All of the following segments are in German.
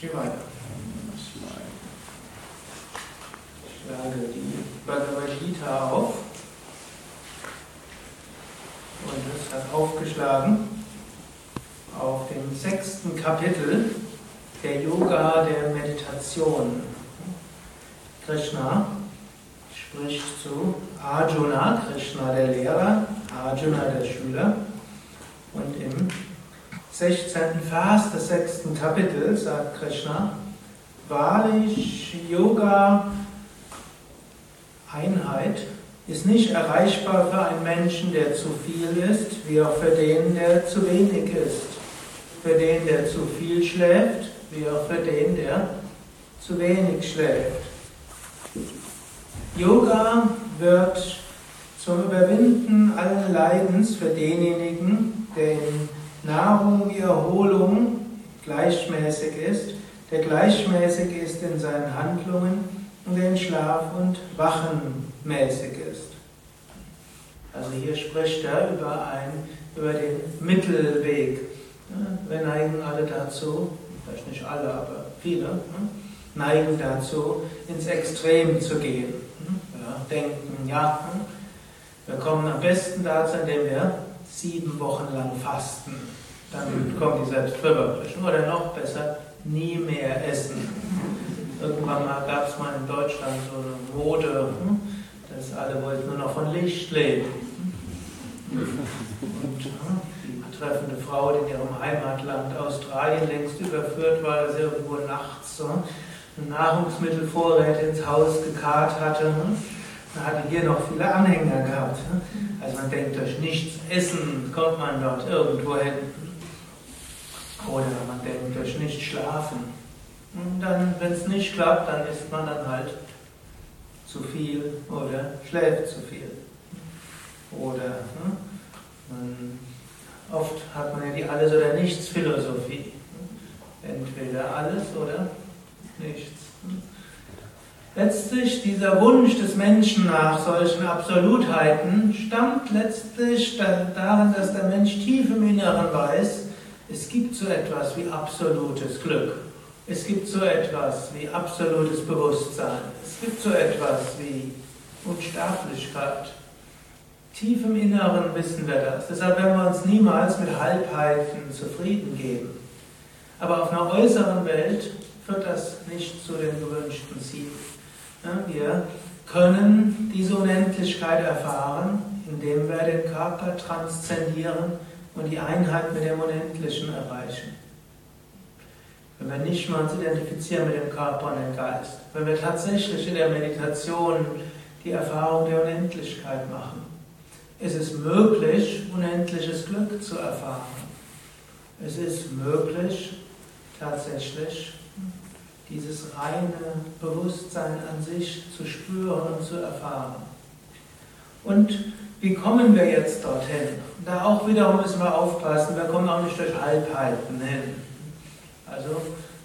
Ich schlage die Bhagavad Gita auf und es hat aufgeschlagen auf dem sechsten Kapitel der Yoga der Meditation. Krishna spricht zu Arjuna, Krishna der Lehrer, Arjuna der Schüler. Und im 16. Vers des sechsten Kapitels sagt Krishna, wahrlich Yoga Einheit ist nicht erreichbar für einen Menschen, der zu viel ist, wie auch für den, der zu wenig ist. Für den, der zu viel schläft, wie auch für den, der zu wenig schläft. Yoga wird zum Überwinden allen Leidens für denjenigen, Nahrung wie Erholung gleichmäßig ist, der gleichmäßig ist in seinen Handlungen und der in Schlaf und Wachen mäßig ist. Also hier spricht er über, ein, über den Mittelweg. Wir neigen alle dazu, vielleicht nicht alle, aber viele, neigen dazu, ins Extrem zu gehen. Ja, denken, ja, wir kommen am besten dazu, indem wir sieben Wochen lang fasten. Dann kommt die Selbstverwirklichung. Oder noch besser, nie mehr essen. Irgendwann mal gab es mal in Deutschland so eine Mode, dass alle wollten nur noch von Licht leben. Und die betreffende Frau, die in ihrem Heimatland Australien längst überführt war, dass sie irgendwo nachts so Nahrungsmittelvorräte ins Haus gekarrt hatte, dann hatte hier noch viele Anhänger gehabt. Also man denkt, durch nichts essen kommt man dort irgendwo hin. Oder man denkt, durch nicht schlafen. Und dann, wenn es nicht klappt, dann isst man dann halt zu viel oder schläft zu viel. Oder hm, oft hat man ja die Alles- oder Nichts-Philosophie. Entweder alles oder nichts. Letztlich dieser Wunsch des Menschen nach solchen Absolutheiten stammt letztlich darin, dass der Mensch tief im Inneren weiß, es gibt so etwas wie absolutes Glück. Es gibt so etwas wie absolutes Bewusstsein. Es gibt so etwas wie Unsterblichkeit. Tief im Inneren wissen wir das. Deshalb werden wir uns niemals mit Halbheiten zufrieden geben. Aber auf einer äußeren Welt führt das nicht zu den gewünschten Zielen. Wir können diese Unendlichkeit erfahren, indem wir den Körper transzendieren und die Einheit mit dem Unendlichen erreichen. Wenn wir nicht mal uns identifizieren mit dem Körper und dem Geist, wenn wir tatsächlich in der Meditation die Erfahrung der Unendlichkeit machen, ist es möglich, unendliches Glück zu erfahren. Es ist möglich, tatsächlich dieses reine Bewusstsein an sich zu spüren und zu erfahren. Und wie kommen wir jetzt dorthin? Da auch wiederum müssen wir aufpassen, wir kommen auch nicht durch Halbheiten hin. Also,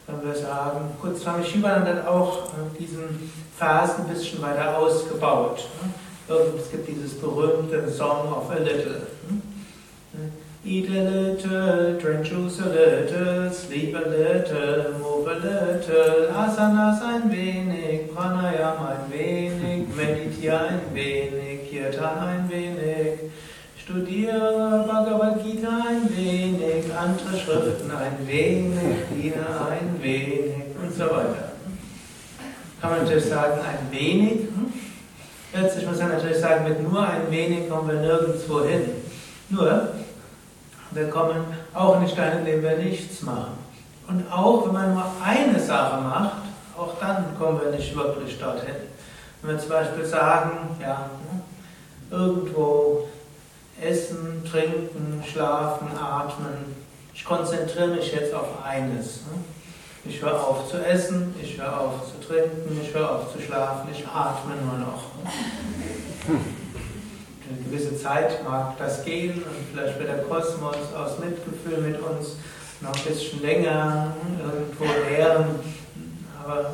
wenn wir sagen, kurz Swami Shivananda hat auch äh, diesen Vers ein bisschen weiter ausgebaut. Es gibt dieses berühmte Song of a Little. Eat a little, drink juice a little, sleep a little, move a little, Asanas ein wenig, Pranayam ein wenig, meditiere ein wenig, Kirtan ein wenig, studiere Bhagavad Gita ein wenig, andere Schriften ein wenig, diene ein wenig und so weiter. Kann man natürlich sagen, ein wenig. Letztlich muss man natürlich sagen, mit nur ein wenig kommen wir nirgendwo hin. Nur, wir kommen auch nicht dahin, indem wir nichts machen. Und auch wenn man nur eine Sache macht, auch dann kommen wir nicht wirklich dorthin. Wenn wir zum Beispiel sagen, ja, irgendwo essen, trinken, schlafen, atmen, ich konzentriere mich jetzt auf eines. Ich höre auf zu essen, ich höre auf zu trinken, ich höre auf zu schlafen, ich atme nur noch eine gewisse Zeit mag das gehen und vielleicht wird der Kosmos aus Mitgefühl mit uns noch ein bisschen länger irgendwo lehren, aber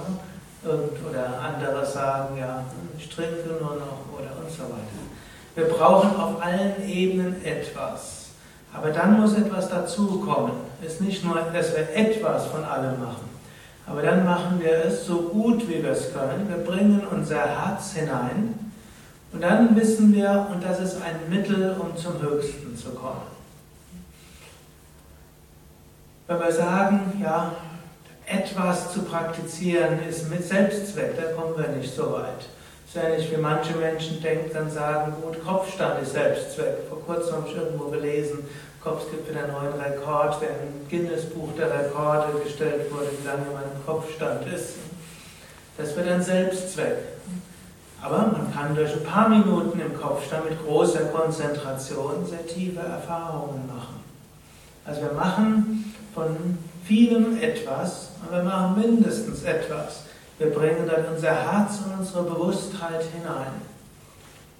oder andere sagen, ja, ich trinke nur noch oder und so weiter. Wir brauchen auf allen Ebenen etwas. Aber dann muss etwas dazukommen. Es ist nicht nur, dass wir etwas von allem machen, Aber dann machen wir es so gut, wie wir es können. Wir bringen unser Herz hinein und dann wissen wir, und das ist ein Mittel, um zum Höchsten zu kommen. Wenn wir sagen, ja, etwas zu praktizieren ist mit Selbstzweck, da kommen wir nicht so weit. Ja nicht, wie manche Menschen denken, dann sagen, gut, Kopfstand ist Selbstzweck. Vor kurzem habe ich irgendwo gelesen, Kopf gibt wieder einen neuen Rekord, der im Guinness-Buch der Rekorde gestellt wurde, wie lange mein Kopfstand ist. Das wird ein Selbstzweck. Aber man kann durch ein paar Minuten im Kopfstand mit großer Konzentration sehr tiefe Erfahrungen machen. Also wir machen von vielem etwas und wir machen mindestens etwas. Wir bringen dann unser Herz und unsere Bewusstheit hinein.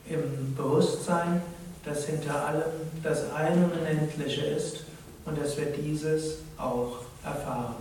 Im Bewusstsein, dass hinter allem das eine Unendliche ist und dass wir dieses auch erfahren.